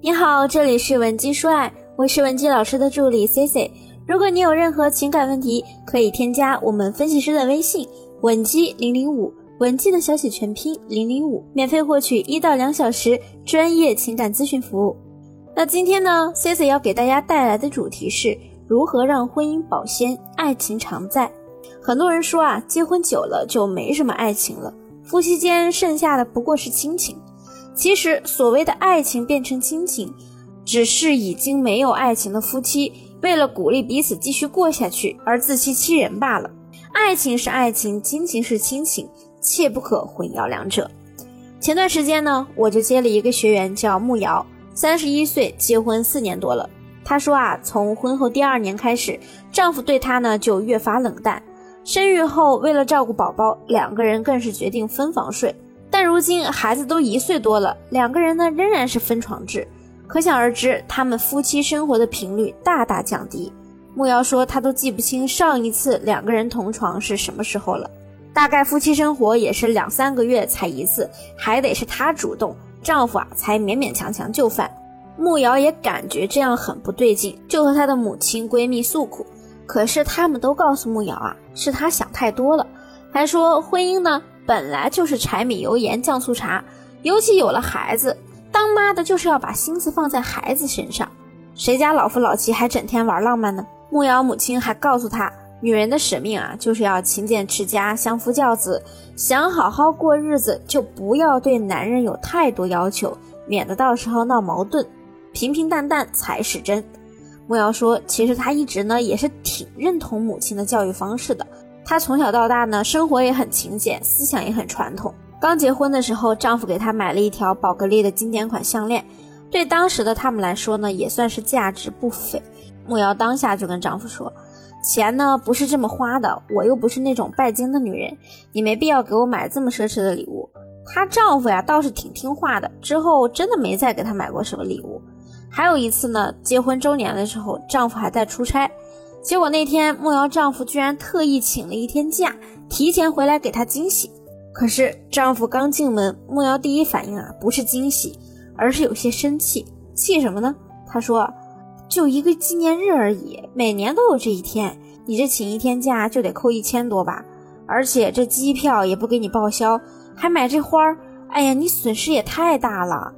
你好，这里是文姬说爱，我是文姬老师的助理 C C。如果你有任何情感问题，可以添加我们分析师的微信文姬零零五，文姬的小写全拼零零五，免费获取一到两小时专业情感咨询服务。那今天呢，C C 要给大家带来的主题是如何让婚姻保鲜，爱情常在。很多人说啊，结婚久了就没什么爱情了，夫妻间剩下的不过是亲情。其实，所谓的爱情变成亲情，只是已经没有爱情的夫妻为了鼓励彼此继续过下去而自欺欺人罢了。爱情是爱情，亲情是亲情，切不可混淆两者。前段时间呢，我就接了一个学员，叫木瑶，三十一岁，结婚四年多了。她说啊，从婚后第二年开始，丈夫对她呢就越发冷淡。生育后，为了照顾宝宝，两个人更是决定分房睡。但如今孩子都一岁多了，两个人呢仍然是分床制，可想而知，他们夫妻生活的频率大大降低。木瑶说，她都记不清上一次两个人同床是什么时候了，大概夫妻生活也是两三个月才一次，还得是她主动，丈夫啊才勉勉强强就范。木瑶也感觉这样很不对劲，就和她的母亲、闺蜜诉苦，可是他们都告诉木瑶啊，是她想太多了，还说婚姻呢。本来就是柴米油盐酱醋茶，尤其有了孩子，当妈的就是要把心思放在孩子身上。谁家老夫老妻还整天玩浪漫呢？木瑶母亲还告诉她，女人的使命啊，就是要勤俭持家，相夫教子。想好好过日子，就不要对男人有太多要求，免得到时候闹矛盾。平平淡淡才是真。木瑶说，其实她一直呢也是挺认同母亲的教育方式的。她从小到大呢，生活也很勤俭，思想也很传统。刚结婚的时候，丈夫给她买了一条宝格丽的经典款项链，对当时的他们来说呢，也算是价值不菲。木瑶当下就跟丈夫说：“钱呢不是这么花的，我又不是那种拜金的女人，你没必要给我买这么奢侈的礼物。”她丈夫呀倒是挺听话的，之后真的没再给她买过什么礼物。还有一次呢，结婚周年的时候，丈夫还在出差。结果那天，木瑶丈夫居然特意请了一天假，提前回来给她惊喜。可是丈夫刚进门，木瑶第一反应啊，不是惊喜，而是有些生气。气什么呢？她说：“就一个纪念日而已，每年都有这一天，你这请一天假就得扣一千多吧？而且这机票也不给你报销，还买这花儿，哎呀，你损失也太大了。”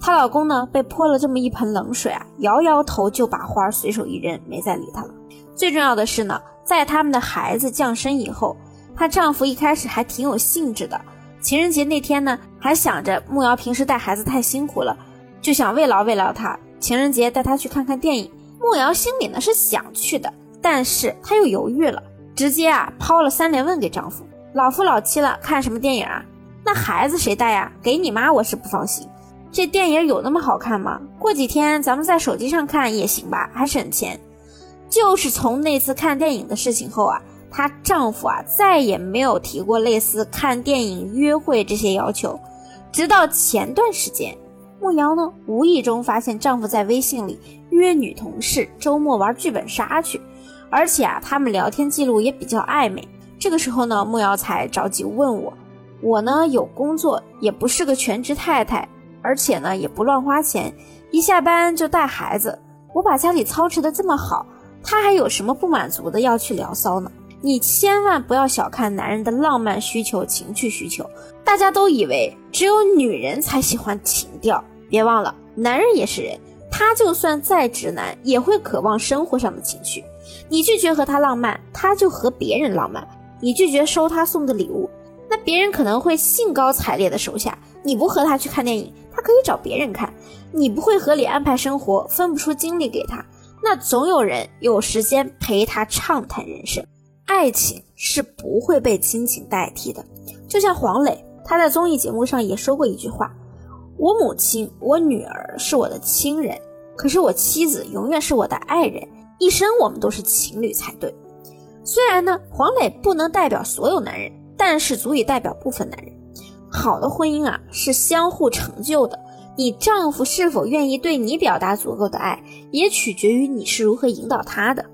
她老公呢，被泼了这么一盆冷水啊，摇摇头就把花随手一扔，没再理她了。最重要的是呢，在他们的孩子降生以后，她丈夫一开始还挺有兴致的。情人节那天呢，还想着慕瑶平时带孩子太辛苦了，就想慰劳慰劳她。情人节带她去看看电影。慕瑶心里呢是想去的，但是她又犹豫了，直接啊抛了三连问给丈夫：老夫老妻了，看什么电影啊？那孩子谁带呀？给你妈我是不放心。这电影有那么好看吗？过几天咱们在手机上看也行吧，还省钱。就是从那次看电影的事情后啊，她丈夫啊再也没有提过类似看电影、约会这些要求。直到前段时间，慕瑶呢无意中发现丈夫在微信里约女同事周末玩剧本杀去，而且啊他们聊天记录也比较暧昧。这个时候呢，慕瑶才着急问我，我呢有工作，也不是个全职太太，而且呢也不乱花钱，一下班就带孩子，我把家里操持的这么好。他还有什么不满足的要去聊骚呢？你千万不要小看男人的浪漫需求、情趣需求。大家都以为只有女人才喜欢情调，别忘了，男人也是人，他就算再直男，也会渴望生活上的情趣。你拒绝和他浪漫，他就和别人浪漫；你拒绝收他送的礼物，那别人可能会兴高采烈的收下。你不和他去看电影，他可以找别人看；你不会合理安排生活，分不出精力给他。那总有人有时间陪他畅谈人生，爱情是不会被亲情代替的。就像黄磊，他在综艺节目上也说过一句话：“我母亲、我女儿是我的亲人，可是我妻子永远是我的爱人，一生我们都是情侣才对。”虽然呢，黄磊不能代表所有男人，但是足以代表部分男人。好的婚姻啊，是相互成就的。你丈夫是否愿意对你表达足够的爱，也取决于你是如何引导他的。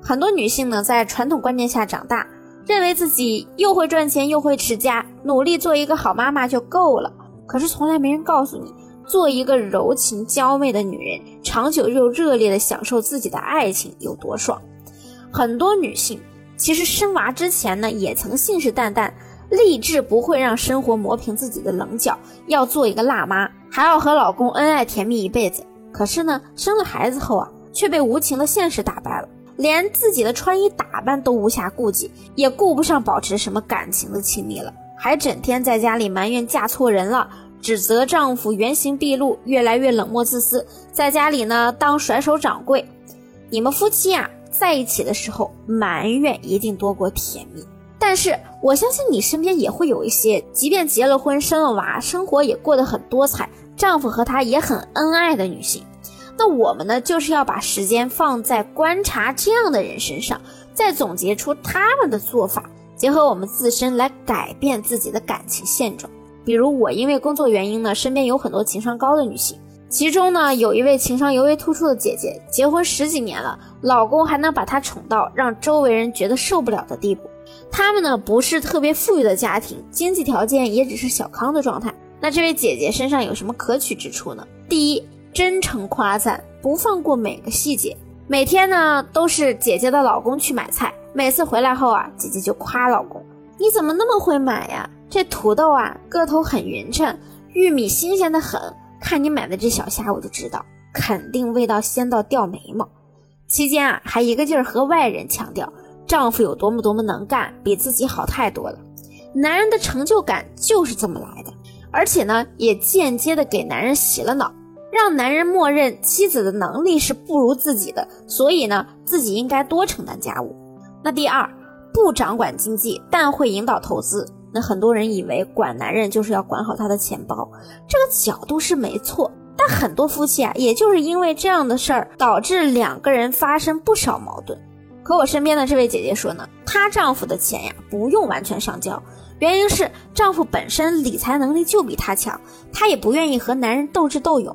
很多女性呢，在传统观念下长大，认为自己又会赚钱又会持家，努力做一个好妈妈就够了。可是从来没人告诉你，做一个柔情娇媚的女人，长久又热烈的享受自己的爱情有多爽？很多女性其实生娃之前呢，也曾信誓旦旦，立志不会让生活磨平自己的棱角，要做一个辣妈，还要和老公恩爱甜蜜一辈子。可是呢，生了孩子后啊，却被无情的现实打败了，连自己的穿衣打扮都无暇顾及，也顾不上保持什么感情的亲密了，还整天在家里埋怨嫁错人了，指责丈夫原形毕露，越来越冷漠自私，在家里呢当甩手掌柜。你们夫妻呀？在一起的时候，埋怨一定多过甜蜜。但是我相信你身边也会有一些，即便结了婚、生了娃，生活也过得很多彩，丈夫和她也很恩爱的女性。那我们呢，就是要把时间放在观察这样的人身上，再总结出他们的做法，结合我们自身来改变自己的感情现状。比如我因为工作原因呢，身边有很多情商高的女性。其中呢，有一位情商尤为突出的姐姐，结婚十几年了，老公还能把她宠到让周围人觉得受不了的地步。他们呢不是特别富裕的家庭，经济条件也只是小康的状态。那这位姐姐身上有什么可取之处呢？第一，真诚夸赞，不放过每个细节。每天呢都是姐姐的老公去买菜，每次回来后啊，姐姐就夸老公：“你怎么那么会买呀？这土豆啊个头很匀称，玉米新鲜的很。”看你买的这小虾，我就知道肯定味道鲜到掉眉毛。期间啊，还一个劲儿和外人强调丈夫有多么多么能干，比自己好太多了。男人的成就感就是这么来的，而且呢，也间接的给男人洗了脑，让男人默认妻子的能力是不如自己的，所以呢，自己应该多承担家务。那第二，不掌管经济，但会引导投资。那很多人以为管男人就是要管好他的钱包，这个角度是没错。但很多夫妻啊，也就是因为这样的事儿，导致两个人发生不少矛盾。可我身边的这位姐姐说呢，她丈夫的钱呀不用完全上交，原因是丈夫本身理财能力就比她强，她也不愿意和男人斗智斗勇。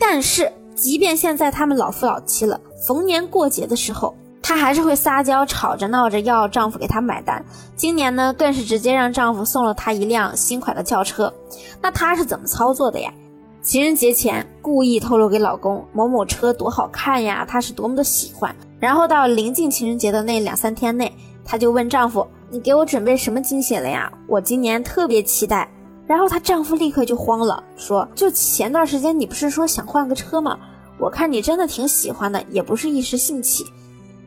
但是即便现在他们老夫老妻了，逢年过节的时候。她还是会撒娇，吵着闹着要丈夫给她买单。今年呢，更是直接让丈夫送了她一辆新款的轿车。那她是怎么操作的呀？情人节前故意透露给老公某某车多好看呀，她是多么的喜欢。然后到临近情人节的那两三天内，她就问丈夫：“你给我准备什么惊喜了呀？我今年特别期待。”然后她丈夫立刻就慌了，说：“就前段时间你不是说想换个车吗？我看你真的挺喜欢的，也不是一时兴起。”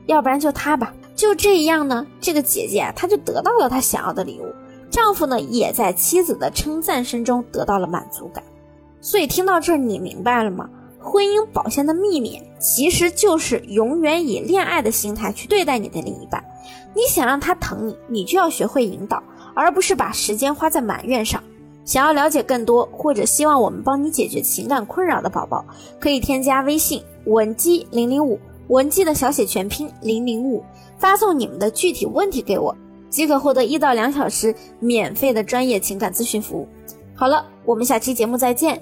要不然就他吧，就这样呢。这个姐姐，她就得到了她想要的礼物，丈夫呢也在妻子的称赞声中得到了满足感。所以听到这儿，你明白了吗？婚姻保鲜的秘密其实就是永远以恋爱的心态去对待你的另一半。你想让他疼你，你就要学会引导，而不是把时间花在埋怨上。想要了解更多，或者希望我们帮你解决情感困扰的宝宝，可以添加微信文姬零零五。文姬的小写全拼零零五，发送你们的具体问题给我，即可获得一到两小时免费的专业情感咨询服务。好了，我们下期节目再见。